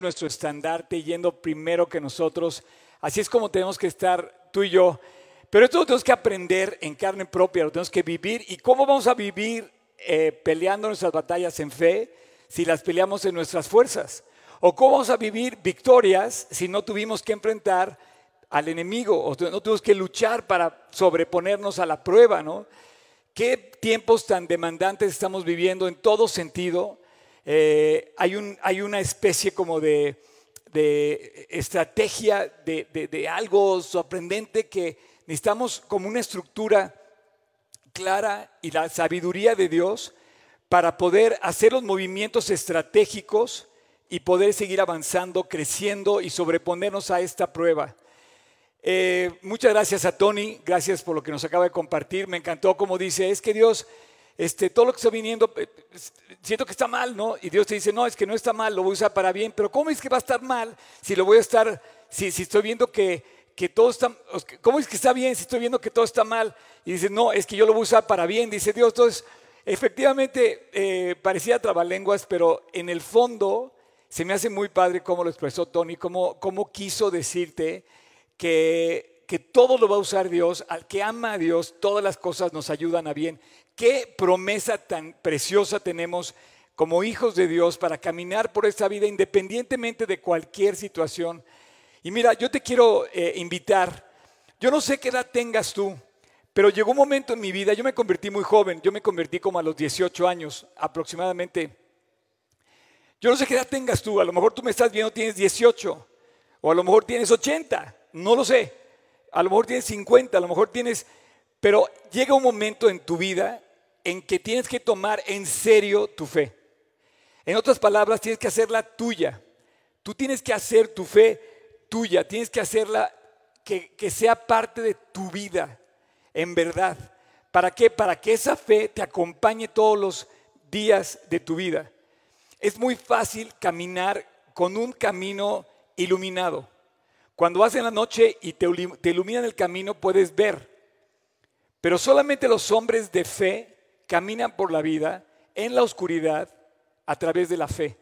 nuestro estandarte yendo primero que nosotros. Así es como tenemos que estar tú y yo. Pero esto lo tenemos que aprender en carne propia, lo tenemos que vivir. ¿Y cómo vamos a vivir eh, peleando nuestras batallas en fe si las peleamos en nuestras fuerzas? ¿O cómo vamos a vivir victorias si no tuvimos que enfrentar al enemigo o no tuvimos que luchar para sobreponernos a la prueba, ¿no? ¿Qué tiempos tan demandantes estamos viviendo en todo sentido? Eh, hay, un, hay, una especie como de, estrategia, de, algo sorprendente que necesitamos como una estructura clara y la sabiduría de Dios para poder hacer los movimientos estratégicos y poder seguir avanzando, creciendo y sobreponernos a esta prueba. Eh, muchas gracias a Tony, gracias por lo que nos acaba de compartir. Me encantó como dice, es que Dios, este, todo lo que está viniendo, eh, siento que está mal, ¿no? Y Dios te dice, no, es que no está mal, lo voy a usar para bien. Pero ¿cómo es que va a estar mal si lo voy a estar, si, estoy viendo que, que todo está, ¿cómo es que está bien si estoy viendo que todo está mal? Y dice, no, es que yo lo voy a usar para bien, dice Dios. Entonces, efectivamente, eh, parecía trabalenguas, pero en el fondo se me hace muy padre cómo lo expresó Tony, cómo, cómo quiso decirte que, que todo lo va a usar Dios, al que ama a Dios, todas las cosas nos ayudan a bien. Qué promesa tan preciosa tenemos como hijos de Dios para caminar por esta vida independientemente de cualquier situación. Y mira, yo te quiero eh, invitar, yo no sé qué edad tengas tú, pero llegó un momento en mi vida, yo me convertí muy joven, yo me convertí como a los 18 años aproximadamente. Yo no sé qué edad tengas tú, a lo mejor tú me estás viendo, tienes 18, o a lo mejor tienes 80, no lo sé. A lo mejor tienes 50, a lo mejor tienes... Pero llega un momento en tu vida en que tienes que tomar en serio tu fe. En otras palabras, tienes que hacerla tuya. Tú tienes que hacer tu fe tuya, tienes que hacerla que, que sea parte de tu vida, en verdad. ¿Para qué? Para que esa fe te acompañe todos los días de tu vida. Es muy fácil caminar con un camino iluminado. Cuando vas en la noche y te, iluminan el camino, puedes ver. Pero solamente los hombres de fe caminan por la vida en la oscuridad a través de la fe.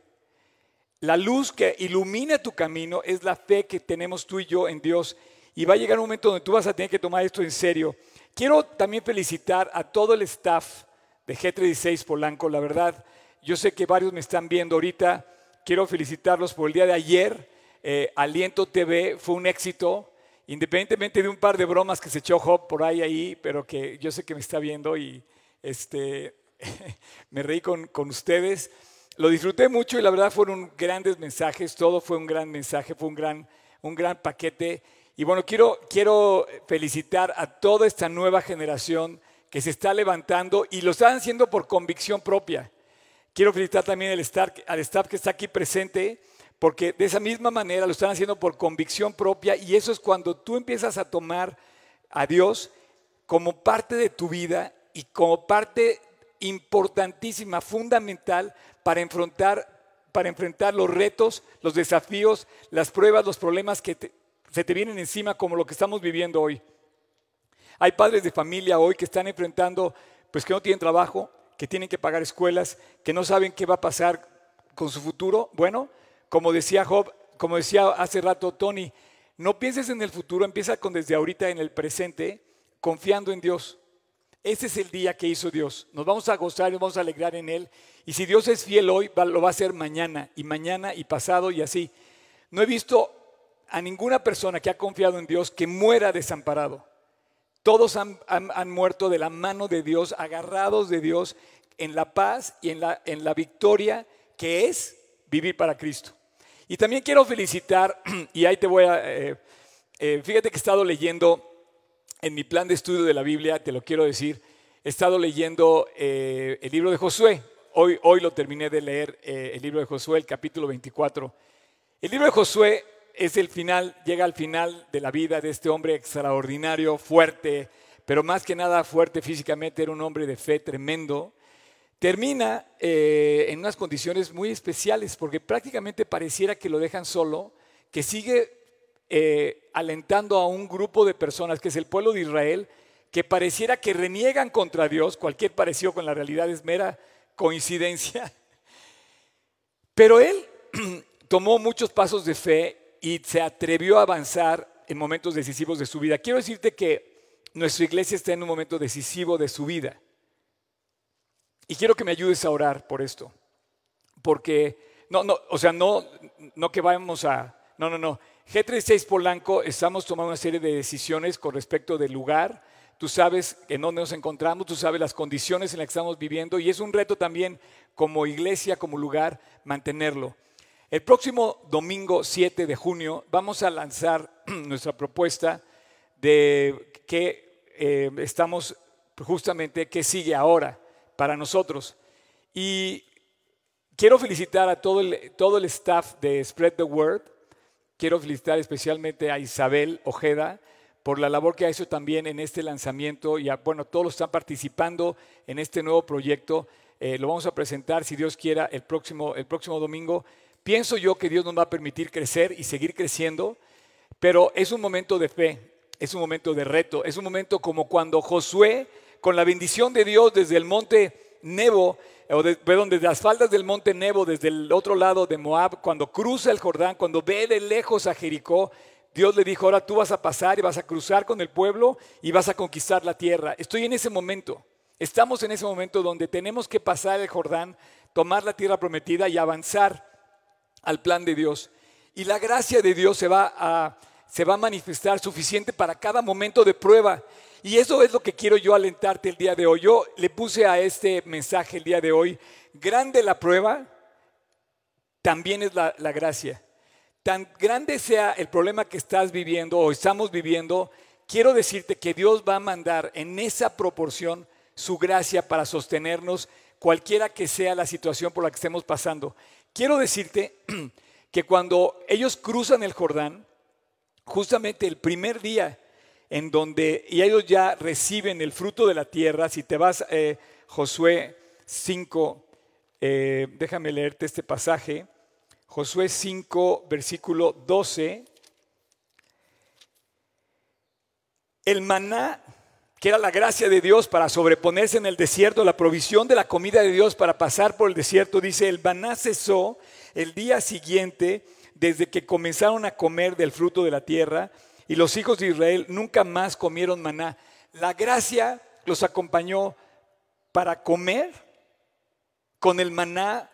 La luz que ilumina tu camino es la fe que tenemos tú y yo en Dios. Y va a llegar un momento donde tú vas a tener que tomar esto en serio. Quiero también felicitar a todo el staff de G36 Polanco. La verdad, yo sé que varios me están viendo ahorita. Quiero felicitarlos por el día de ayer eh, Aliento TV fue un éxito, independientemente de un par de bromas que se echó por ahí, ahí, pero que yo sé que me está viendo y este, me reí con, con ustedes. Lo disfruté mucho y la verdad fueron grandes mensajes, todo fue un gran mensaje, fue un gran, un gran paquete. Y bueno, quiero, quiero felicitar a toda esta nueva generación que se está levantando y lo están haciendo por convicción propia. Quiero felicitar también al staff, al staff que está aquí presente porque de esa misma manera lo están haciendo por convicción propia y eso es cuando tú empiezas a tomar a Dios como parte de tu vida y como parte importantísima, fundamental para enfrentar, para enfrentar los retos, los desafíos, las pruebas, los problemas que se te vienen encima como lo que estamos viviendo hoy. Hay padres de familia hoy que están enfrentando, pues que no tienen trabajo, que tienen que pagar escuelas, que no saben qué va a pasar con su futuro. Bueno, como decía Job, como decía hace rato Tony, no pienses en el futuro, empieza con desde ahorita en el presente, confiando en Dios. Ese es el día que hizo Dios. Nos vamos a gozar y nos vamos a alegrar en Él. Y si Dios es fiel hoy, lo va a hacer mañana y mañana y pasado y así. No he visto a ninguna persona que ha confiado en Dios que muera desamparado. Todos han, muerto de la mano de Dios, agarrados de Dios en la paz y en la, en la victoria que es vivir para Cristo. Y también quiero felicitar, y ahí te voy a, eh, eh, fíjate que he estado leyendo en mi plan de estudio de la Biblia, te lo quiero decir, he estado leyendo eh, el libro de Josué. Hoy, hoy lo terminé de leer, el libro de Josué, el capítulo 24. El libro de Josué es el final, llega al final de la vida de este hombre extraordinario, fuerte, pero más que nada fuerte físicamente, era un hombre de fe tremendo, termina eh, en unas condiciones muy especiales, porque prácticamente pareciera que lo dejan solo, que sigue eh, alentando a un grupo de personas, que es el pueblo de Israel, que pareciera que reniegan contra Dios, cualquier parecido con la realidad es mera coincidencia, pero él tomó muchos pasos de fe y se atrevió a avanzar en momentos decisivos de su vida. Quiero decirte que nuestra iglesia está en un momento decisivo de su vida. Y quiero que me ayudes a orar por esto. Porque, no, no, o sea, no, no que vamos a, no, no, no. G36 Polanco, estamos tomando una serie de decisiones con respecto del lugar. Tú sabes en dónde nos encontramos, tú sabes las condiciones en las que estamos viviendo y es un reto también como iglesia, como lugar, mantenerlo. El próximo domingo 7 de junio vamos a lanzar nuestra propuesta de que eh, estamos justamente, qué sigue ahora para nosotros. Y quiero felicitar a todo el, todo el staff de Spread the Word. Quiero felicitar especialmente a Isabel Ojeda por la labor que ha hecho también en este lanzamiento y a, bueno, todos los están participando en este nuevo proyecto. Eh, lo vamos a presentar, si Dios quiera, el próximo, el próximo domingo. Pienso yo que Dios nos va a permitir crecer y seguir creciendo, pero es un momento de fe, es un momento de reto, es un momento como cuando Josué con la bendición de Dios desde el monte Nebo, o perdón, desde las faldas del monte Nebo, desde el otro lado de Moab, cuando cruza el Jordán, cuando ve de lejos a Jericó, Dios le dijo, ahora tú vas a pasar y vas a cruzar con el pueblo y vas a conquistar la tierra. Estoy en ese momento, estamos en ese momento donde tenemos que pasar el Jordán, tomar la tierra prometida y avanzar al plan de Dios. Y la gracia de Dios se va a, se va a manifestar suficiente para cada momento de prueba. Y eso es lo que quiero yo alentarte el día de hoy. Yo le puse a este mensaje el día de hoy, grande la prueba, también es la, gracia. Tan grande sea el problema que estás viviendo o estamos viviendo, quiero decirte que Dios va a mandar en esa proporción su gracia para sostenernos, cualquiera que sea la situación por la que estemos pasando. Quiero decirte que cuando ellos cruzan el Jordán, justamente el primer día en donde y ellos ya reciben el fruto de la tierra. Si te vas, eh, Josué 5, eh, déjame leerte este pasaje. Josué 5, versículo 12. El maná, que era la gracia de Dios para sobreponerse en el desierto, la provisión de la comida de Dios para pasar por el desierto, dice, el maná cesó el día siguiente desde que comenzaron a comer del fruto de la tierra y los hijos de Israel nunca más comieron maná. La gracia los acompañó para comer con el maná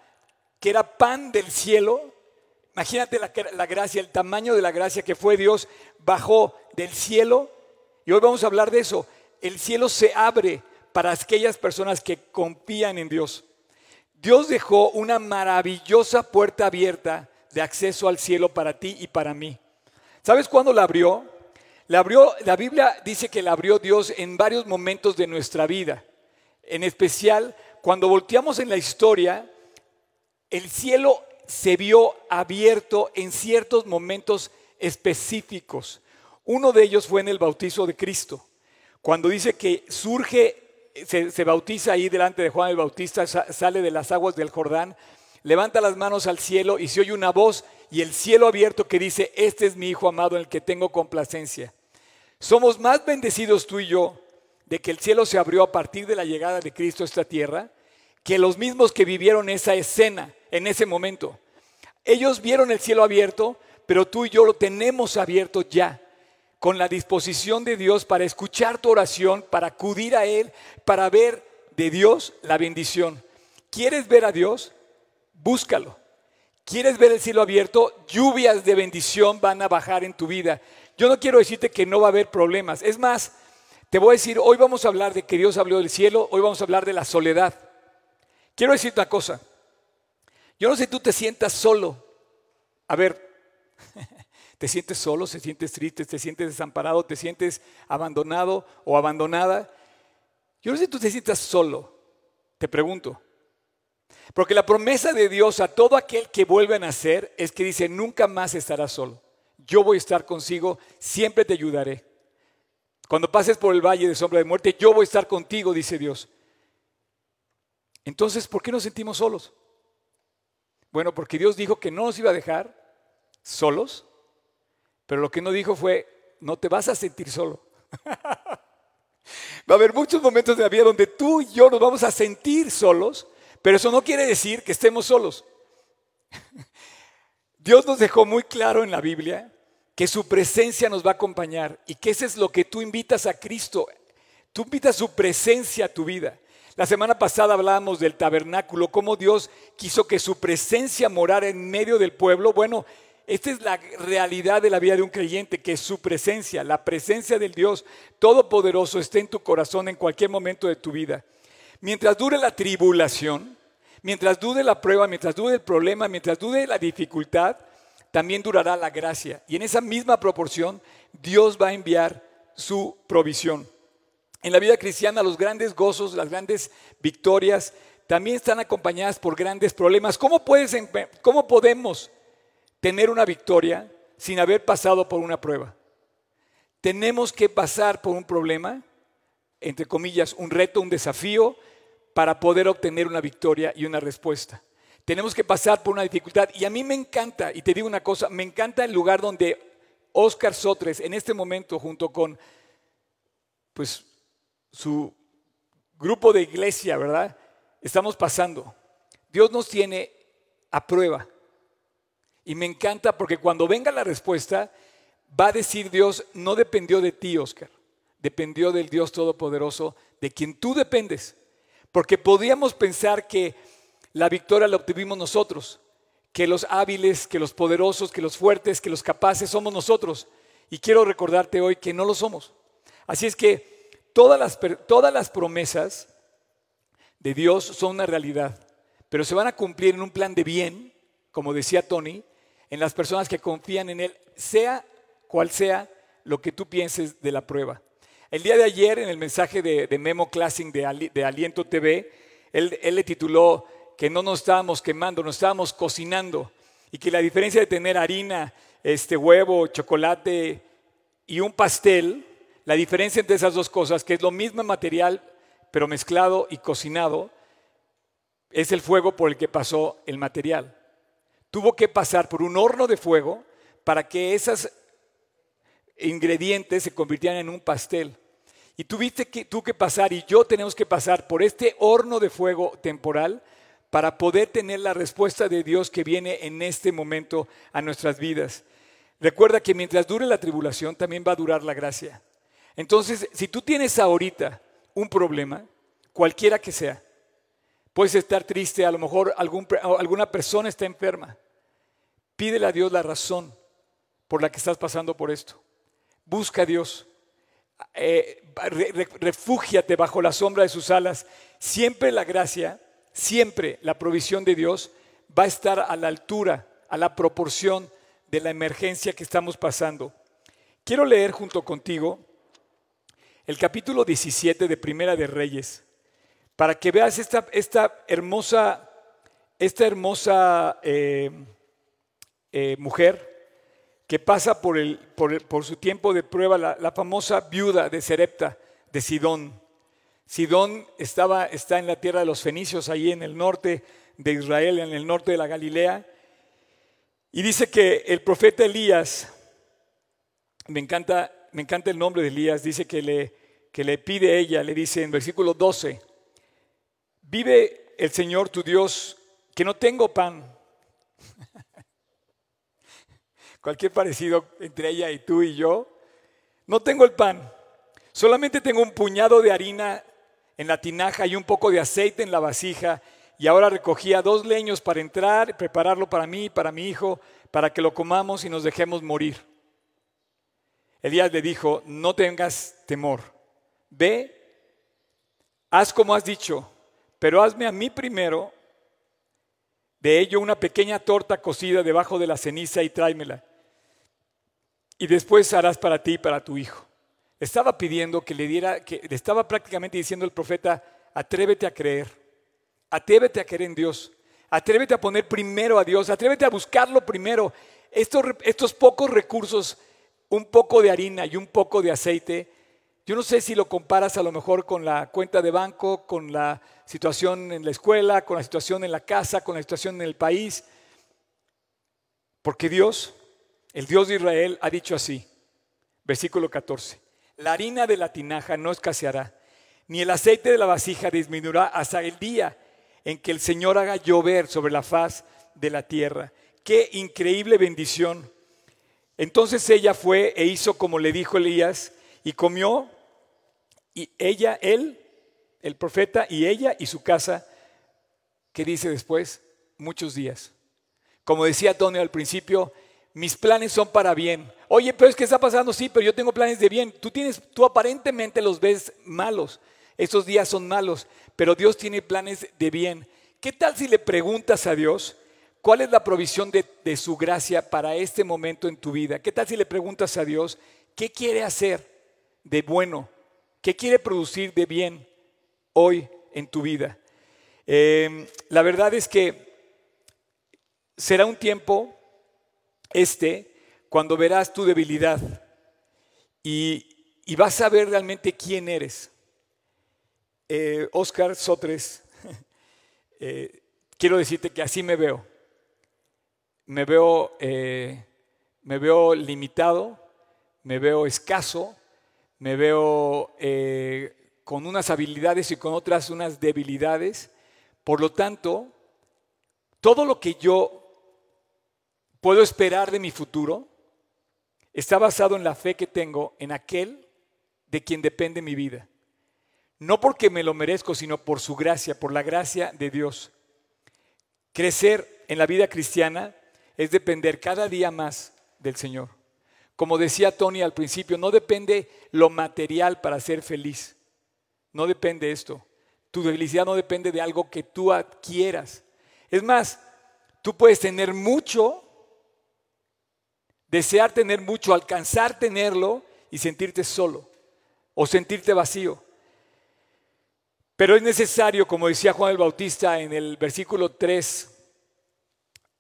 que era pan del cielo. Imagínate la, gracia, el tamaño de la gracia que fue Dios bajó del cielo. Y hoy vamos a hablar de eso. El cielo se abre para aquellas personas que confían en Dios. Dios dejó una maravillosa puerta abierta de acceso al cielo para ti y para mí. ¿Sabes cuándo la abrió? La abrió, la Biblia dice que la abrió Dios en varios momentos de nuestra vida. En especial, cuando volteamos en la historia, el cielo se vio abierto en ciertos momentos específicos. Uno de ellos fue en el bautizo de Cristo. Cuando dice que surge, se, se, bautiza ahí delante de Juan el Bautista, sale de las aguas del Jordán, levanta las manos al cielo y se oye una voz y el cielo abierto que dice, este es mi Hijo amado en el que tengo complacencia. Somos más bendecidos tú y yo de que el cielo se abrió a partir de la llegada de Cristo a esta tierra que los mismos que vivieron esa escena en ese momento. Ellos vieron el cielo abierto, pero tú y yo lo tenemos abierto ya, con la disposición de Dios para escuchar tu oración, para acudir a Él, para ver de Dios la bendición. ¿Quieres ver a Dios? búscalo. ¿Quieres ver el cielo abierto? Lluvias de bendición van a bajar en tu vida. Yo no quiero decirte que no va a haber problemas. Es más, te voy a decir, hoy vamos a hablar de que Dios habló del cielo, hoy vamos a hablar de la soledad. Quiero decirte una cosa. Yo no sé tú te sientas solo. A ver, ¿te sientes solo? ¿Te sientes triste? ¿Te sientes desamparado? ¿Te sientes abandonado o abandonada? Yo no sé tú te sientas solo. Te pregunto. Porque la promesa de Dios a todo aquel que vuelve a nacer es que dice, nunca más estarás solo. Yo voy a estar consigo, siempre te ayudaré. Cuando pases por el valle de sombra de muerte, yo voy a estar contigo, dice Dios. Entonces, ¿por qué nos sentimos solos? Bueno, porque Dios dijo que no nos iba a dejar solos, pero lo que no dijo fue, no te vas a sentir solo. Va a haber muchos momentos de la vida donde tú y yo nos vamos a sentir solos, pero eso no quiere decir que estemos solos. Dios nos dejó muy claro en la Biblia que su presencia nos va a acompañar y que ese es lo que tú invitas a Cristo. Tú invitas su presencia a tu vida. La semana pasada hablábamos del tabernáculo, cómo Dios quiso que su presencia morara en medio del pueblo. Bueno, esta es la realidad de la vida de un creyente, que su presencia, la presencia del Dios Todopoderoso esté en tu corazón en cualquier momento de tu vida. Mientras dure la tribulación, mientras dure la prueba, mientras dure el problema, mientras dure la dificultad, también durará la gracia. Y en esa misma proporción, Dios va a enviar su provisión. En la vida cristiana, los grandes gozos, las grandes victorias, también están acompañadas por grandes problemas. ¿Cómo, puedes, cómo podemos tener una victoria sin haber pasado por una prueba? Tenemos que pasar por un problema, entre comillas, un reto, un desafío, para poder obtener una victoria y una respuesta. Tenemos que pasar por una dificultad. Y a mí me encanta, y te digo una cosa, me encanta el lugar donde Oscar Sotres, en este momento, junto con pues, su grupo de iglesia, ¿verdad? Estamos pasando. Dios nos tiene a prueba. Y me encanta porque cuando venga la respuesta, va a decir Dios, no dependió de ti, Oscar, dependió del Dios Todopoderoso, de quien tú dependes. Porque podíamos pensar que la victoria la obtuvimos nosotros, que los hábiles, que los poderosos, que los fuertes, que los capaces somos nosotros. Y quiero recordarte hoy que no lo somos. Así es que todas las, todas las promesas de Dios son una realidad, pero se van a cumplir en un plan de bien, como decía Tony, en las personas que confían en Él, sea cual sea lo que tú pienses de la prueba. El día de ayer, en el mensaje de, Memo Classing de, Aliento TV, él, le tituló que no nos estábamos quemando, nos estábamos cocinando y que la diferencia de tener harina, este huevo, chocolate y un pastel, la diferencia entre esas dos cosas, que es lo mismo material, pero mezclado y cocinado, es el fuego por el que pasó el material. Tuvo que pasar por un horno de fuego para que esos ingredientes se convirtieran en un pastel. Y tuviste que, tú que pasar y yo tenemos que pasar por este horno de fuego temporal para poder tener la respuesta de Dios que viene en este momento a nuestras vidas. Recuerda que mientras dure la tribulación, también va a durar la gracia. Entonces, si tú tienes ahorita un problema, cualquiera que sea, puedes estar triste, a lo mejor alguna persona está enferma, pídele a Dios la razón por la que estás pasando por esto. Busca a Dios. Eh, refúgiate bajo la sombra de sus alas. Siempre la gracia siempre la provisión de Dios va a estar a la altura, a la proporción de la emergencia que estamos pasando. Quiero leer junto contigo el capítulo 17 de Primera de Reyes, para que veas esta, esta hermosa, esta hermosa eh, eh, mujer que pasa por, el, por, su tiempo de prueba, la, famosa viuda de Serepta, de Sidón. Sidón estaba, está en la tierra de los fenicios, ahí en el norte de Israel, en el norte de la Galilea. Y dice que el profeta Elías, me encanta, me encanta el nombre de Elías, dice que le, que le pide ella, le dice en versículo 12, vive el Señor tu Dios, que no tengo pan. Cualquier parecido entre ella y tú y yo, no tengo el pan, solamente tengo un puñado de harina en la tinaja y un poco de aceite en la vasija, y ahora recogía dos leños para entrar, prepararlo para mí y para mi hijo, para que lo comamos y nos dejemos morir. Elías le dijo, no tengas temor, ve, haz como has dicho, pero hazme a mí primero de ello una pequeña torta cocida debajo de la ceniza y tráemela. Y después harás para ti y para tu hijo estaba pidiendo que le diera, que le estaba prácticamente diciendo el profeta, atrévete a creer, atrévete a creer en Dios, atrévete a poner primero a Dios, atrévete a buscarlo primero. Estos, estos pocos recursos, un poco de harina y un poco de aceite, yo no sé si lo comparas a lo mejor con la cuenta de banco, con la situación en la escuela, con la situación en la casa, con la situación en el país, porque Dios, el Dios de Israel, ha dicho así, versículo 14. La harina de la tinaja no escaseará, ni el aceite de la vasija disminuirá hasta el día en que el Señor haga llover sobre la faz de la tierra. Qué increíble bendición. Entonces ella fue e hizo como le dijo Elías y comió y ella, él, el profeta y ella y su casa, ¿qué dice después? Muchos días. Como decía Tony al principio, mis planes son para bien. Oye, pero es que está pasando, sí, pero yo tengo planes de bien. Tú tienes, tú aparentemente los ves malos. Estos días son malos, pero Dios tiene planes de bien. ¿Qué tal si le preguntas a Dios cuál es la provisión de, de su gracia para este momento en tu vida? ¿Qué tal si le preguntas a Dios qué quiere hacer de bueno? ¿Qué quiere producir de bien hoy en tu vida? Eh, la verdad es que será un tiempo este cuando verás tu debilidad y, vas a ver realmente quién eres. Eh, Oscar Sotres, eh, quiero decirte que así me veo. Me veo, eh, me veo limitado, me veo escaso, me veo con unas habilidades y con otras unas debilidades. Por lo tanto, todo lo que yo puedo esperar de mi futuro está basado en la fe que tengo en aquel de quien depende mi vida. No porque me lo merezco, sino por su gracia, por la gracia de Dios. Crecer en la vida cristiana es depender cada día más del Señor. Como decía Tony al principio, no depende lo material para ser feliz. No depende esto. Tu felicidad no depende de algo que tú adquieras. Es más, tú puedes tener mucho desear tener mucho, alcanzar tenerlo y sentirte solo o sentirte vacío. Pero es necesario, como decía Juan el Bautista en el versículo 3,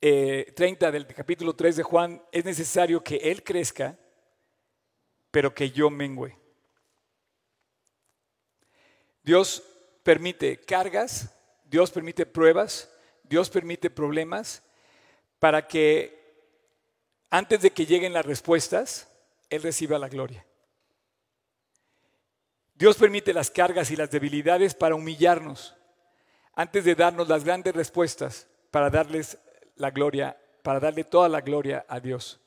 30 eh, del capítulo 3 de Juan, es necesario que Él crezca, pero que yo mengüe. Dios permite cargas, Dios permite pruebas, Dios permite problemas para que antes de que lleguen las respuestas, Él reciba la gloria. Dios permite las cargas y las debilidades para humillarnos, antes de darnos las grandes respuestas, para darles la gloria, para darle toda la gloria a Dios.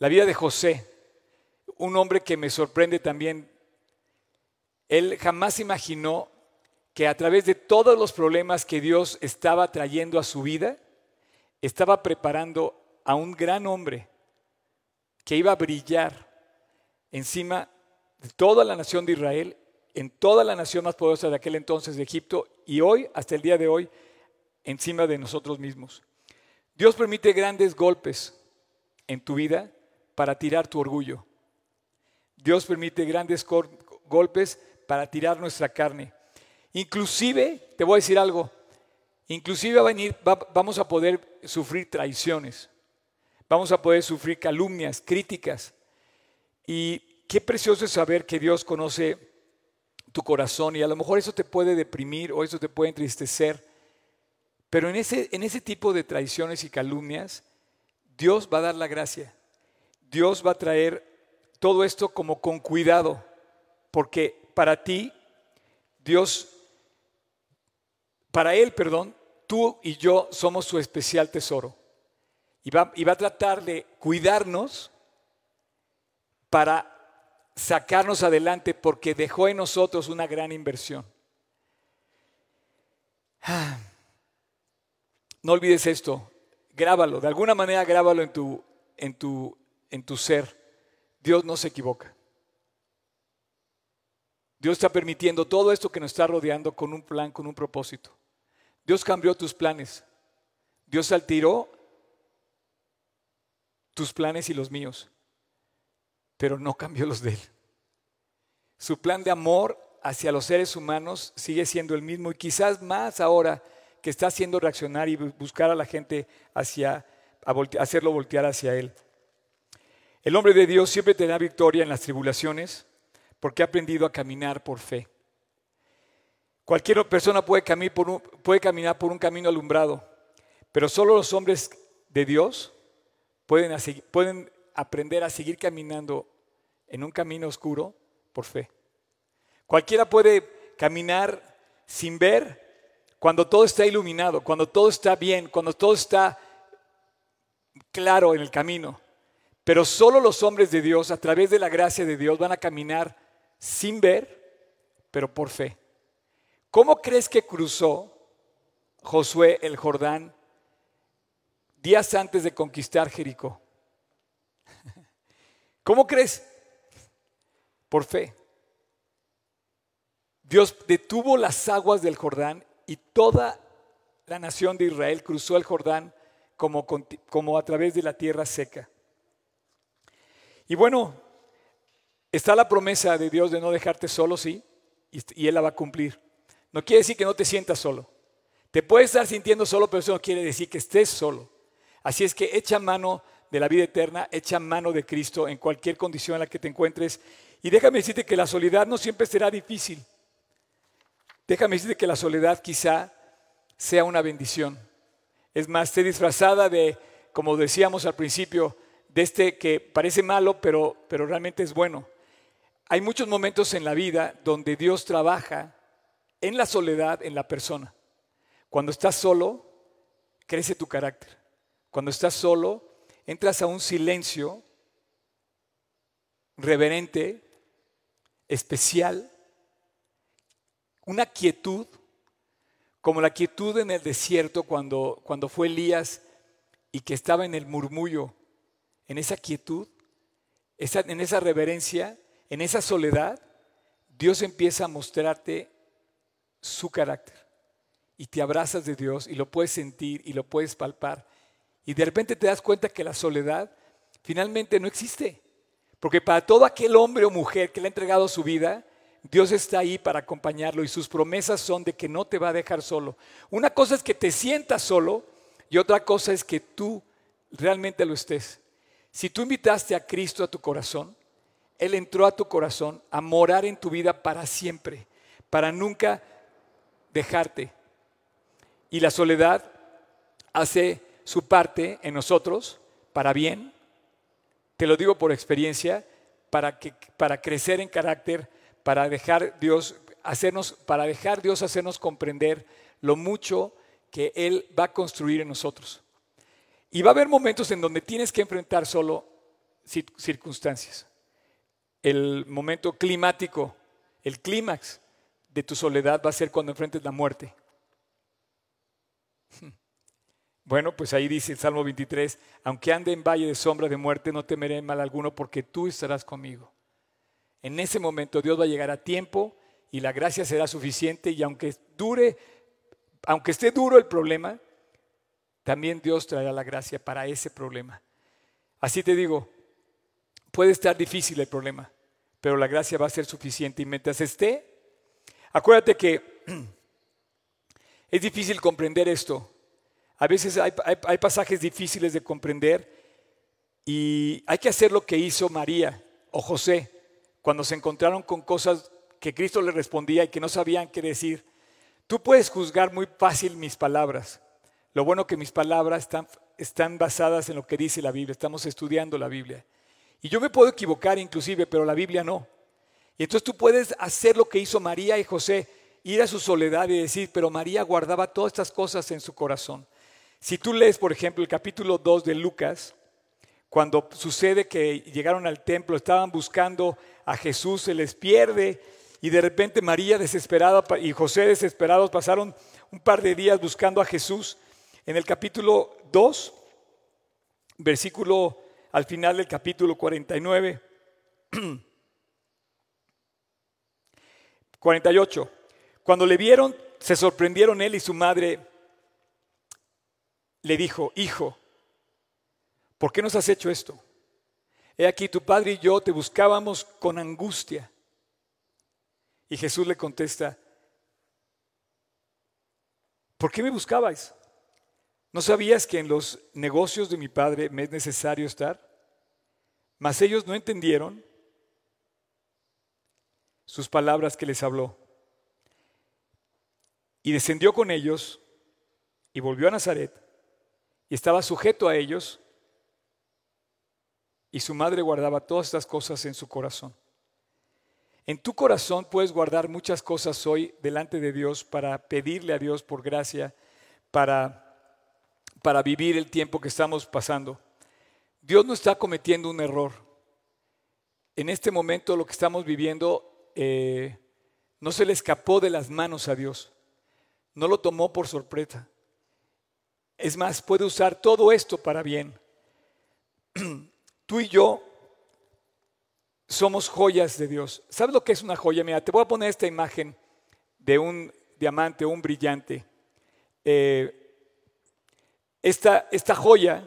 La vida de José, un hombre que me sorprende también, él jamás imaginó que a través de todos los problemas que Dios estaba trayendo a su vida, estaba preparando a un gran hombre que iba a brillar encima de toda la nación de Israel, en toda la nación más poderosa de aquel entonces de Egipto y hoy, hasta el día de hoy, encima de nosotros mismos. Dios permite grandes golpes en tu vida para tirar tu orgullo. Dios permite grandes golpes para tirar nuestra carne. Inclusive, te voy a decir algo, inclusive vamos a poder sufrir traiciones. Vamos a poder sufrir calumnias, críticas. Y qué precioso es saber que Dios conoce tu corazón y a lo mejor eso te puede deprimir o eso te puede entristecer. Pero en ese, en ese tipo de traiciones y calumnias, Dios va a dar la gracia. Dios va a traer todo esto como con cuidado, porque para ti, Dios, para Él, perdón, tú y yo somos su especial tesoro y va, a tratar de cuidarnos para sacarnos adelante porque dejó en nosotros una gran inversión. Ah. No olvides esto, grábalo, de alguna manera grábalo en tu, en tu, en tu ser. Dios no se equivoca. Dios está permitiendo todo esto que nos está rodeando con un plan, con un propósito. Dios cambió tus planes. Dios alteró tus planes y los míos, pero no cambió los de Él. Su plan de amor hacia los seres humanos sigue siendo el mismo y quizás más ahora que está haciendo reaccionar y buscar a la gente hacia, hacerlo voltear hacia Él. El hombre de Dios siempre tendrá victoria en las tribulaciones porque ha aprendido a caminar por fe. Cualquier persona puede, por un, puede caminar por un camino alumbrado, pero solo los hombres de Dios pueden, aprender a seguir caminando en un camino oscuro por fe. Cualquiera puede caminar sin ver cuando todo está iluminado, cuando todo está bien, cuando todo está claro en el camino. Pero solo los hombres de Dios, a través de la gracia de Dios, van a caminar sin ver, pero por fe. ¿Cómo crees que cruzó Josué el Jordán días antes de conquistar Jericó? ¿Cómo crees? Por fe. Dios detuvo las aguas del Jordán y toda la nación de Israel cruzó el Jordán como, como a través de la tierra seca. Y bueno, está la promesa de Dios de no dejarte solo, sí, y, Él la va a cumplir. No quiere decir que no te sientas solo. Te puedes estar sintiendo solo, pero eso no quiere decir que estés solo. Así es que echa mano de la vida eterna, echa mano de Cristo en cualquier condición en la que te encuentres. Y déjame decirte que la soledad no siempre será difícil. Déjame decirte que la soledad quizá sea una bendición. Es más, esté disfrazada de, como decíamos al principio, de este que parece malo, pero, pero realmente es bueno. Hay muchos momentos en la vida donde Dios trabaja en la soledad en la persona. Cuando estás solo, crece tu carácter. Cuando estás solo, entras a un silencio reverente, especial, una quietud, como la quietud en el desierto cuando, cuando fue Elías y que estaba en el murmullo en esa quietud, en esa reverencia, en esa soledad, Dios empieza a mostrarte su carácter. Y te abrazas de Dios y lo puedes sentir y lo puedes palpar. Y de repente te das cuenta que la soledad finalmente no existe. Porque para todo aquel hombre o mujer que le ha entregado su vida, Dios está ahí para acompañarlo y sus promesas son de que no te va a dejar solo. Una cosa es que te sientas solo y otra cosa es que tú realmente lo estés. Si tú invitaste a Cristo a tu corazón, Él entró a tu corazón a morar en tu vida para siempre, para nunca dejarte. Y la soledad hace su parte en nosotros para bien, te lo digo por experiencia, para, que, para crecer en carácter, para dejar Dios hacernos, para dejar Dios hacernos comprender lo mucho que Él va a construir en nosotros. Y va a haber momentos en donde tienes que enfrentar solo circunstancias. El momento climático, el clímax de tu soledad va a ser cuando enfrentes la muerte. Bueno, pues ahí dice el Salmo 23, aunque ande en valle de sombra de muerte, no temeré mal alguno porque tú estarás conmigo. En ese momento Dios va a llegar a tiempo y la gracia será suficiente y aunque dure, aunque esté duro el problema, también Dios traerá la gracia para ese problema. Así te digo, puede estar difícil el problema, pero la gracia va a ser suficiente. Y mientras esté, acuérdate que es difícil comprender esto. A veces hay, hay, pasajes difíciles de comprender y hay que hacer lo que hizo María o José cuando se encontraron con cosas que Cristo le respondía y que no sabían qué decir. Tú puedes juzgar muy fácil mis palabras, lo bueno que mis palabras están, están basadas en lo que dice la Biblia, estamos estudiando la Biblia. Y yo me puedo equivocar inclusive, pero la Biblia no. Y entonces tú puedes hacer lo que hizo María y José, ir a su soledad y decir, pero María guardaba todas estas cosas en su corazón. Si tú lees, por ejemplo, el capítulo 2 de Lucas, cuando sucede que llegaron al templo, estaban buscando a Jesús, se les pierde y de repente María desesperada y José desesperados pasaron un par de días buscando a Jesús. En el capítulo 2, versículo al final del capítulo 49, 48, cuando le vieron, se sorprendieron él y su madre, le dijo, hijo, ¿por qué nos has hecho esto? He aquí, tu padre y yo te buscábamos con angustia. Y Jesús le contesta, ¿por qué me buscabais? ¿No sabías que en los negocios de mi padre me es necesario estar? Mas ellos no entendieron sus palabras que les habló. Y descendió con ellos y volvió a Nazaret y estaba sujeto a ellos y su madre guardaba todas estas cosas en su corazón. En tu corazón puedes guardar muchas cosas hoy delante de Dios para pedirle a Dios por gracia, para para vivir el tiempo que estamos pasando. Dios no está cometiendo un error. En este momento lo que estamos viviendo eh, no se le escapó de las manos a Dios. No lo tomó por sorpresa. Es más, puede usar todo esto para bien. Tú y yo somos joyas de Dios. ¿Sabes lo que es una joya? Mira, te voy a poner esta imagen de un diamante, un brillante. Eh, esta, esta joya,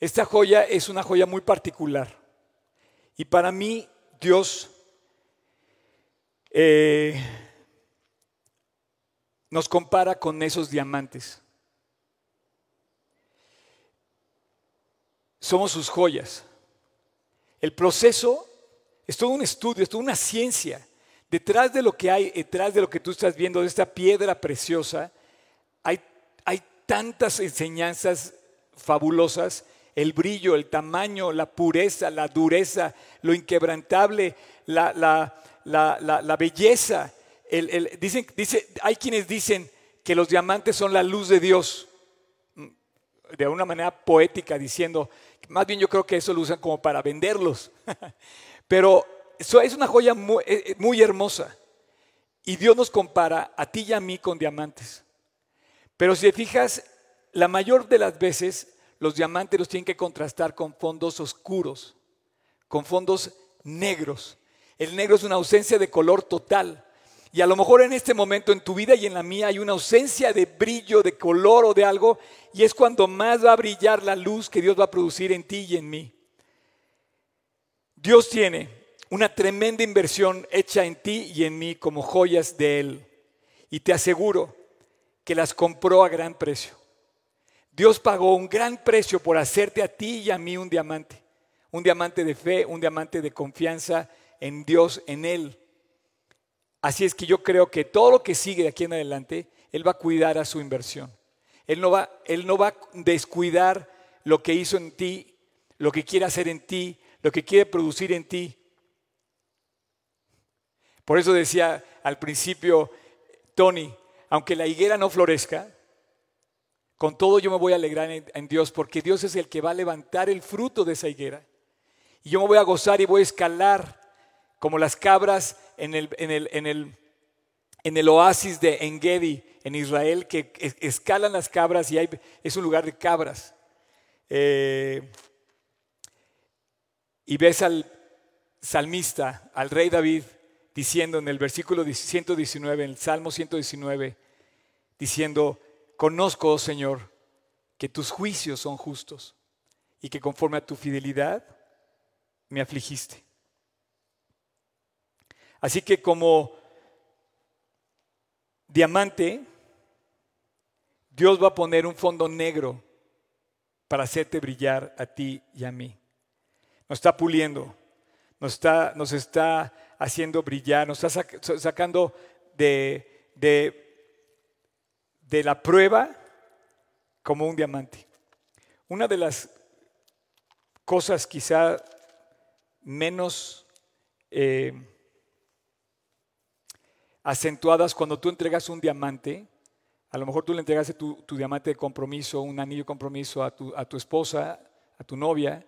esta joya es una joya muy particular. Y para mí, Dios eh, nos compara con esos diamantes. Somos sus joyas. El proceso es todo un estudio, es toda una ciencia. Detrás de lo que hay, detrás de lo que tú estás viendo, de esta piedra preciosa, hay, hay tantas enseñanzas fabulosas, el brillo, el tamaño, la pureza, la dureza, lo inquebrantable, la, la, belleza. Dicen, dice, hay quienes dicen que los diamantes son la luz de Dios, de una manera poética, diciendo, más bien yo creo que eso lo usan como para venderlos. Pero es una joya eh, eh, muy hermosa. Y Dios nos compara a ti y a mí con diamantes. Pero si te fijas, la mayor de las veces los diamantes los tienen que contrastar con fondos oscuros, con fondos negros. El negro es una ausencia de color total. Y a lo mejor en este momento en tu vida y en la mía hay una ausencia de brillo, de color o de algo, y es cuando más va a brillar la luz que Dios va a producir en ti y en mí. Dios tiene una tremenda inversión hecha en ti y en mí como joyas de Él. Y te aseguro que las compró a gran precio. Dios pagó un gran precio por hacerte a ti y a mí un diamante. Un diamante de fe, un diamante de confianza en Dios, en Él. Así es que yo creo que todo lo que sigue de aquí en adelante, Él va a cuidar a su inversión. Él no va, él no va a descuidar lo que hizo en ti, lo que quiere hacer en ti, lo que quiere producir en ti. Por eso decía al principio Tony, aunque la higuera no florezca, con todo yo me voy a alegrar en, en, Dios porque Dios es el que va a levantar el fruto de esa higuera. Y yo me voy a gozar y voy a escalar como las cabras en el, en el, en el, en el oasis de Engedi, en Israel, que escalan las cabras y hay, es un lugar de cabras. Eh, y ves al salmista, al rey David, diciendo en el versículo 119, en el Salmo 119, diciendo, conozco, oh Señor, que tus juicios son justos y que conforme a tu fidelidad me afligiste. Así que como diamante, Dios va a poner un fondo negro para hacerte brillar a ti y a mí. Nos está puliendo, nos está, nos está haciendo brillar, nos está sacando de, de, la prueba como un diamante. Una de las cosas quizá menos eh, acentuadas cuando tú entregas un diamante. A lo mejor tú le entregaste tu, diamante de compromiso, un anillo de compromiso a tu, esposa, a tu novia,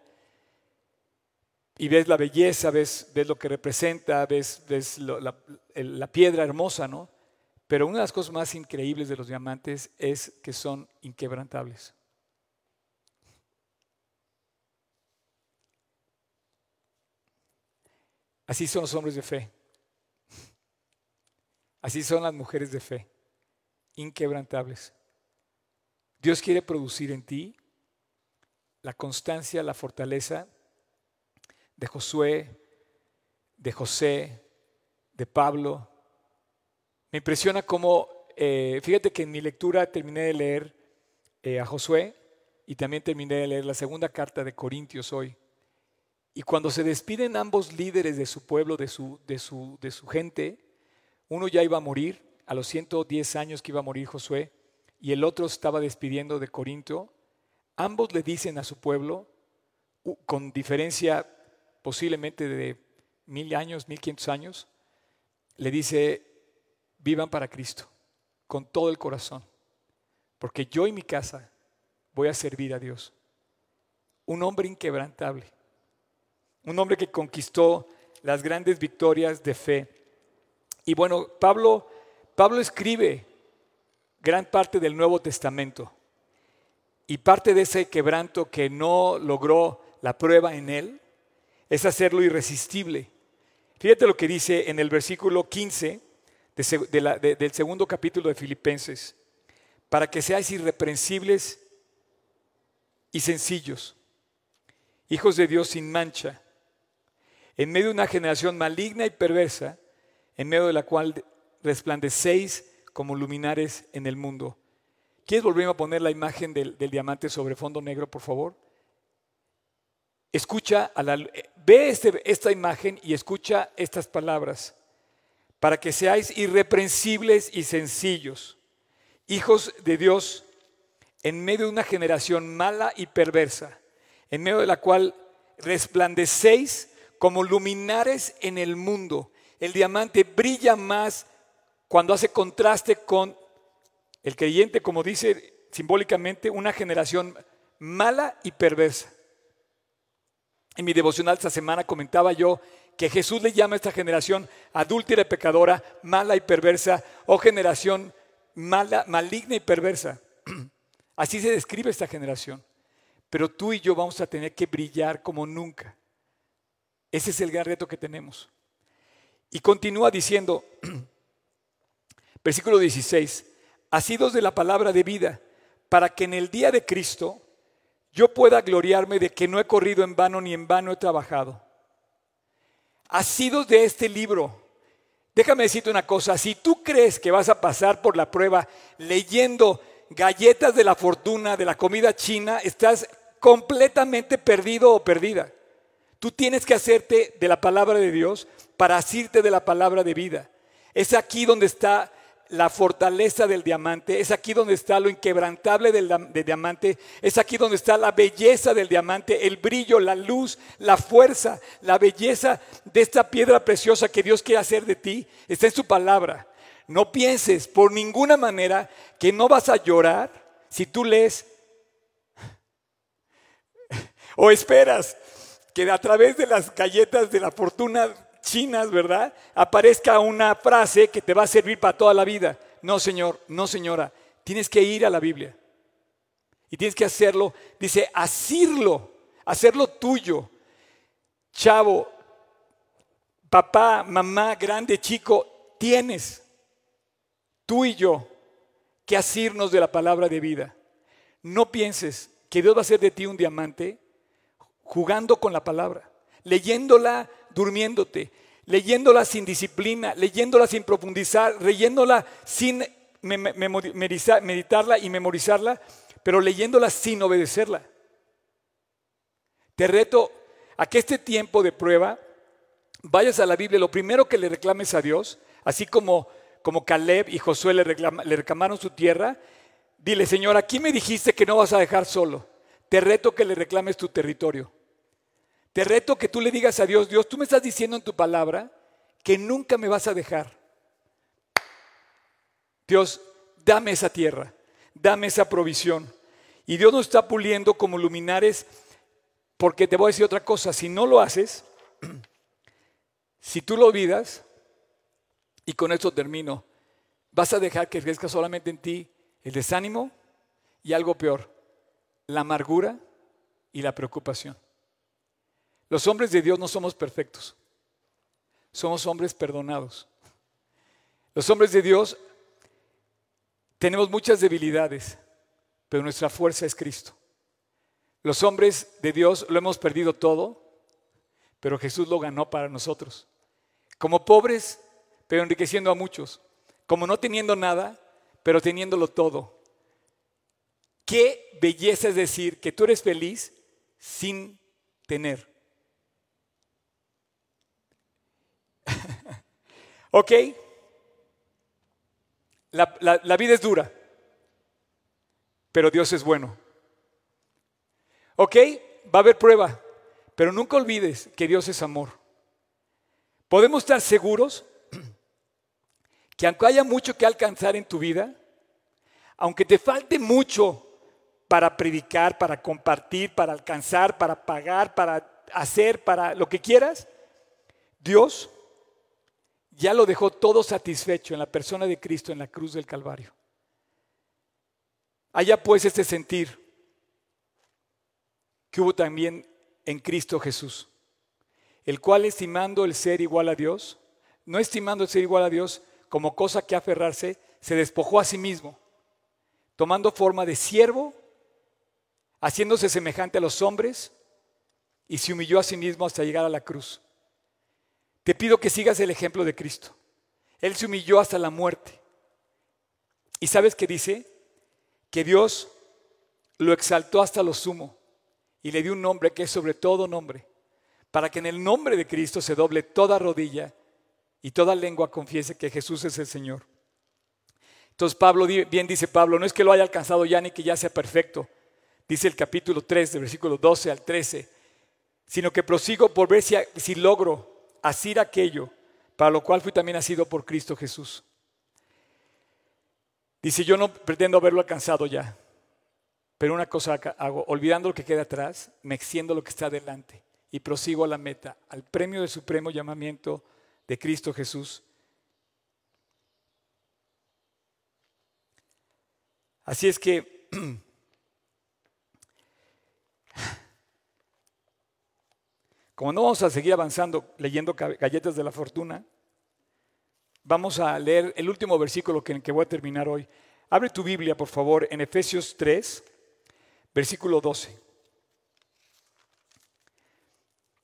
y ves la belleza, ves, lo que representa, ves, ves la, la piedra hermosa, ¿no? Pero una de las cosas más increíbles de los diamantes es que son inquebrantables. Así son los hombres de fe. Así son las mujeres de fe, inquebrantables. Dios quiere producir en ti la constancia, la fortaleza de Josué, de José, de Pablo. Me impresiona cómo, eh, fíjate que en mi lectura terminé de leer eh, a Josué y también terminé de leer la segunda carta de Corintios hoy. Y cuando se despiden ambos líderes de su pueblo, de su, de su, de su gente, uno ya iba a morir, a los 110 años que iba a morir Josué, y el otro estaba despidiendo de Corinto. Ambos le dicen a su pueblo, con diferencia posiblemente de mil años, mil quinientos años, le dice, vivan para Cristo, con todo el corazón. porque yo y mi casa voy a servir a Dios. Un hombre inquebrantable, un hombre que conquistó las grandes victorias de fe. Y bueno, Pablo, Pablo escribe gran parte del Nuevo Testamento. Y parte de ese quebranto que no logró la prueba en él es hacerlo irresistible. Fíjate lo que dice en el versículo 15 del segundo capítulo de Filipenses. Para que seáis irreprensibles y sencillos, hijos de Dios sin mancha, en medio de una generación maligna y perversa, en medio de la cual resplandecéis como luminares en el mundo. ¿Quieres volverme a poner la imagen del, diamante sobre fondo negro, por favor? Escucha, a la, ve este, esta imagen y escucha estas palabras, para que seáis irreprensibles y sencillos, hijos de Dios, en medio de una generación mala y perversa, en medio de la cual resplandecéis como luminares en el mundo. El diamante brilla más cuando hace contraste con el creyente, como dice simbólicamente, una generación mala y perversa. En mi devocional esta semana comentaba yo que Jesús le llama a esta generación adúltera y pecadora, mala y perversa, o generación mala, maligna y perversa. Así se describe esta generación. Pero tú y yo vamos a tener que brillar como nunca. Ese es el gran reto que tenemos. Y continúa diciendo, versículo 16, asidos de la palabra de vida, para que en el día de Cristo yo pueda gloriarme de que no he corrido en vano ni en vano he trabajado. Asidos de este libro. Déjame decirte una cosa, si tú crees que vas a pasar por la prueba leyendo galletas de la fortuna, de la comida china, estás completamente perdido o perdida. Tú tienes que hacerte de la palabra de Dios para asirte de la palabra de vida. Es aquí donde está la fortaleza del diamante, es aquí donde está lo inquebrantable del, diamante, es aquí donde está la belleza del diamante, el brillo, la luz, la fuerza, la belleza de esta piedra preciosa que Dios quiere hacer de ti, está en su palabra. No pienses por ninguna manera que no vas a llorar si tú lees o esperas que a través de las galletas de la fortuna chinas, ¿verdad? Aparezca una frase que te va a servir para toda la vida. No, señor, no, señora. Tienes que ir a la Biblia. Y tienes que hacerlo, dice, asirlo, hacerlo tuyo. Chavo, papá, mamá, grande, chico, tienes tú y yo que asirnos de la palabra de vida. No pienses que Dios va a hacer de ti un diamante jugando con la palabra, leyéndola durmiéndote, leyéndola sin disciplina, leyéndola sin profundizar, leyéndola sin meditarla y memorizarla, pero leyéndola sin obedecerla. Te reto a que este tiempo de prueba vayas a la Biblia, lo primero que le reclames a Dios, así como, como Caleb y Josué le, le reclamaron su tierra, dile, Señor, aquí me dijiste que no vas a dejar solo. Te reto que le reclames tu territorio. Te reto que tú le digas a Dios, Dios, tú me estás diciendo en tu palabra que nunca me vas a dejar. Dios, dame esa tierra, dame esa provisión. Y Dios nos está puliendo como luminares, porque te voy a decir otra cosa, si no lo haces, si tú lo olvidas, y con esto termino, vas a dejar que crezca solamente en ti el desánimo y algo peor, la amargura y la preocupación. Los hombres de Dios no somos perfectos. Somos hombres perdonados. Los hombres de Dios tenemos muchas debilidades, pero nuestra fuerza es Cristo. Los hombres de Dios lo hemos perdido todo, pero Jesús lo ganó para nosotros. Como pobres, pero enriqueciendo a muchos. Como no teniendo nada, pero teniéndolo todo. Qué belleza es decir que tú eres feliz sin tener. ¿Ok? La, vida es dura, pero Dios es bueno. ¿Ok? Va a haber prueba, pero nunca olvides que Dios es amor. Podemos estar seguros que aunque haya mucho que alcanzar en tu vida, aunque te falte mucho para predicar, para compartir, para alcanzar, para pagar, para hacer, para lo que quieras, Dios ya lo dejó todo satisfecho en la persona de Cristo en la cruz del Calvario. Haya pues este sentir que hubo también en Cristo Jesús, el cual estimando el ser igual a Dios, no estimando el ser igual a Dios como cosa que aferrarse, se despojó a sí mismo, tomando forma de siervo, haciéndose semejante a los hombres, y se humilló a sí mismo hasta llegar a la cruz. Te pido que sigas el ejemplo de Cristo. Él se humilló hasta la muerte. ¿Y sabes qué dice? Que Dios lo exaltó hasta lo sumo y le dio un nombre que es sobre todo nombre, para que en el nombre de Cristo se doble toda rodilla y toda lengua confiese que Jesús es el Señor. Entonces Pablo, bien dice Pablo, no es que lo haya alcanzado ya ni que ya sea perfecto, dice el capítulo 3, del versículo 12 al 13, sino que prosigo por ver si, si logro asir aquello para lo cual fui también nacido por Cristo Jesús. Dice, yo no pretendo haberlo alcanzado ya, pero una cosa hago, olvidando lo que queda atrás, me extiendo lo que está adelante y prosigo a la meta, al premio del supremo llamamiento de Cristo Jesús. Así es que como no vamos a seguir avanzando leyendo galletas de la fortuna, vamos a leer el último versículo en que voy a terminar hoy. Abre tu Biblia, por favor, en Efesios 3, versículo 12.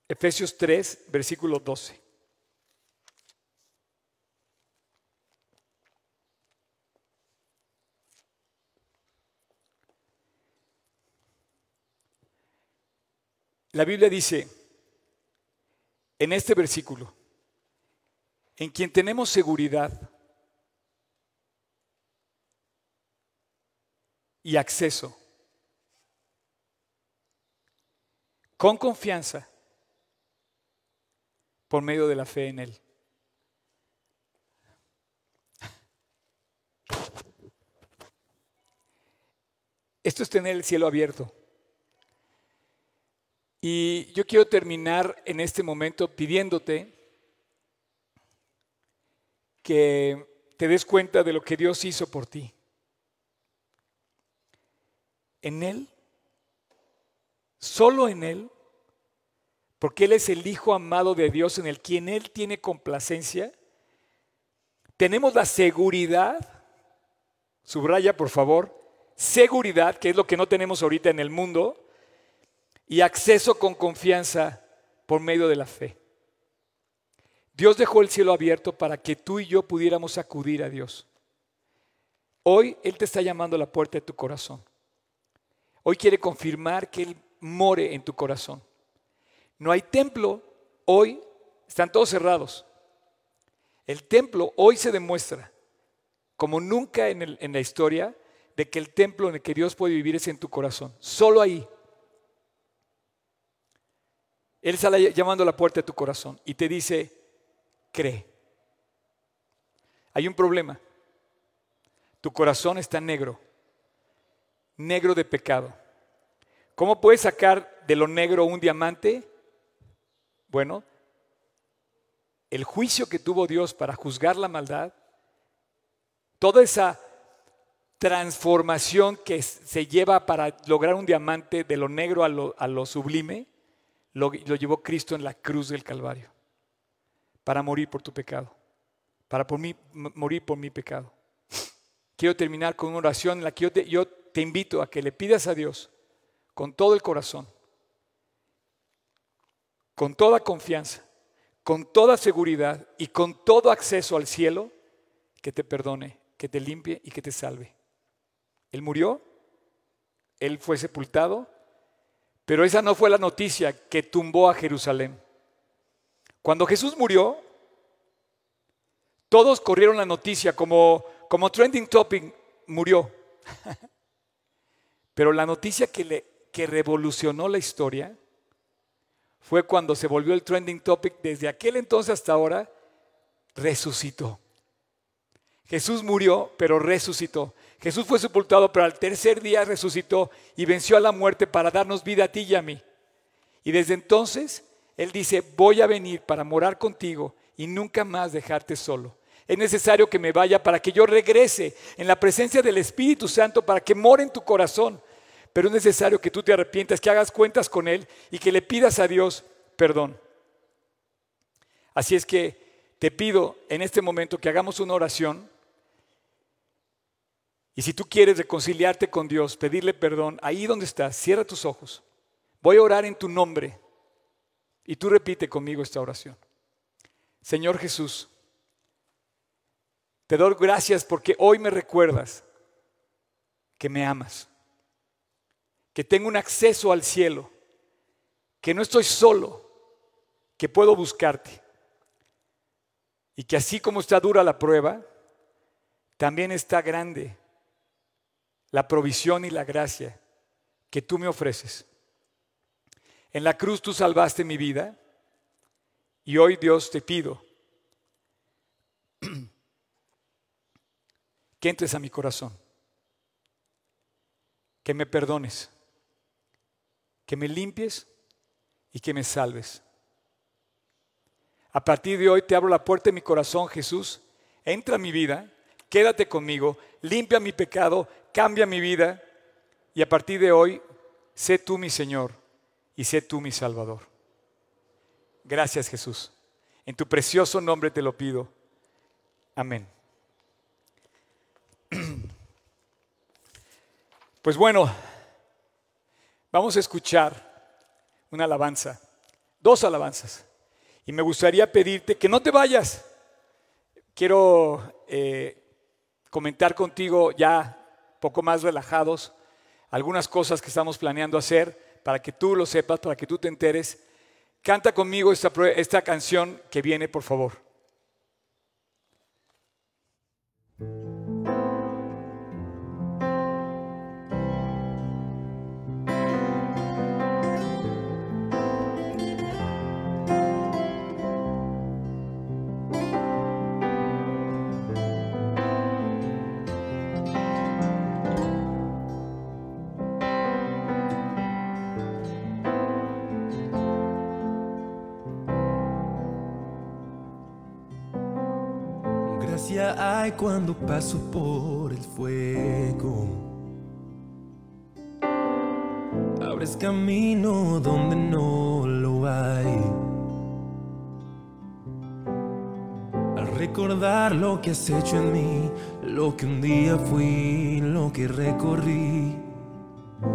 Efesios 3, versículo 12. La Biblia dice en este versículo, en quien tenemos seguridad y acceso con confianza por medio de la fe en Él. Esto es tener el cielo abierto. Y yo quiero terminar en este momento pidiéndote que te des cuenta de lo que Dios hizo por ti. En Él, solo en Él, porque Él es el Hijo amado de Dios en el quien Él tiene complacencia, tenemos la seguridad, subraya por favor, seguridad, que es lo que no tenemos ahorita en el mundo, y acceso con confianza por medio de la fe. Dios dejó el cielo abierto para que tú y yo pudiéramos acudir a Dios. Hoy Él te está llamando a la puerta de tu corazón. Hoy quiere confirmar que Él more en tu corazón. No hay templo, hoy están todos cerrados. El templo hoy se demuestra, como nunca en, en la historia, de que el templo en el que Dios puede vivir es en tu corazón. Solo ahí. Él está llamando a la puerta de tu corazón y te dice, cree. Hay un problema. Tu corazón está negro, negro de pecado. ¿Cómo puedes sacar de lo negro un diamante? Bueno, el juicio que tuvo Dios para juzgar la maldad, toda esa transformación que se lleva para lograr un diamante de lo negro a lo, a lo sublime, lo, llevó Cristo en la cruz del Calvario para morir por tu pecado, para por mí, morir por mi pecado. Quiero terminar con una oración en la que yo te, yo te invito a que le pidas a Dios con todo el corazón, con toda confianza, con toda seguridad y con todo acceso al cielo, que te perdone, que te limpie y que te salve. Él murió, Él fue sepultado, pero esa no fue la noticia que tumbó a Jerusalén. Cuando Jesús murió, todos corrieron la noticia como, como trending topic, murió. Pero la noticia que, le, que revolucionó la historia fue cuando se volvió el trending topic desde aquel entonces hasta ahora, resucitó. Jesús murió, pero resucitó. Jesús fue sepultado, pero al tercer día resucitó y venció a la muerte para darnos vida a ti y a mí. Y desde entonces Él dice, voy a venir para morar contigo y nunca más dejarte solo. Es necesario que me vaya para que yo regrese en la presencia del Espíritu Santo, para que more en tu corazón. Pero es necesario que tú te arrepientas, que hagas cuentas con Él y que le pidas a Dios perdón. Así es que te pido en este momento que hagamos una oración. Y si tú quieres reconciliarte con Dios, pedirle perdón, ahí donde estás, cierra tus ojos. Voy a orar en tu nombre. Y tú repite conmigo esta oración. Señor Jesús, te doy gracias porque hoy me recuerdas que me amas, que tengo un acceso al cielo, que no estoy solo, que puedo buscarte. Y que así como está dura la prueba, también está grande la provisión y la gracia que tú me ofreces. En la cruz tú salvaste mi vida y hoy Dios te pido que entres a mi corazón, que me perdones, que me limpies y que me salves. A partir de hoy te abro la puerta de mi corazón, Jesús. Entra a mi vida, quédate conmigo, limpia mi pecado, cambia mi vida y a partir de hoy sé tú mi Señor y sé tú mi Salvador. Gracias Jesús. En tu precioso nombre te lo pido. Amén. Pues bueno, vamos a escuchar una alabanza, dos alabanzas. Y me gustaría pedirte que no te vayas. Quiero eh, comentar contigo ya poco más relajados algunas cosas que estamos planeando hacer para que tú lo sepas, para que tú te enteres. Canta conmigo esta, esta canción que viene, por favor. Hay cuando paso por el fuego. Abres camino donde no lo hay. Al recordar lo que has hecho en mí, lo que un día fui, lo que recorrí,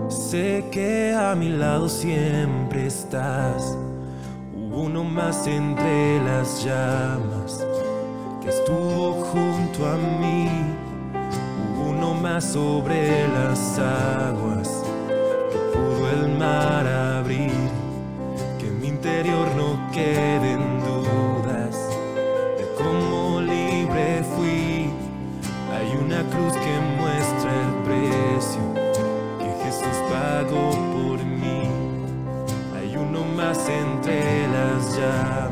sé que a mi lado siempre estás. uno más entre las llamas que estuvo junto a mí, uno más sobre las aguas, que pudo el mar abrir, que en mi interior no queden dudas de cómo libre fui. Hay una cruz que muestra el precio que Jesús pagó por mí. Hay uno más entre las llamas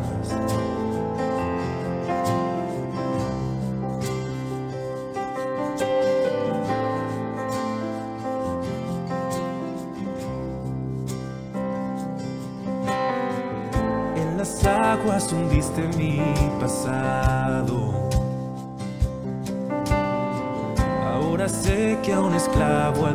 aguas hundiste mi pasado. Ahora sé que a un esclavo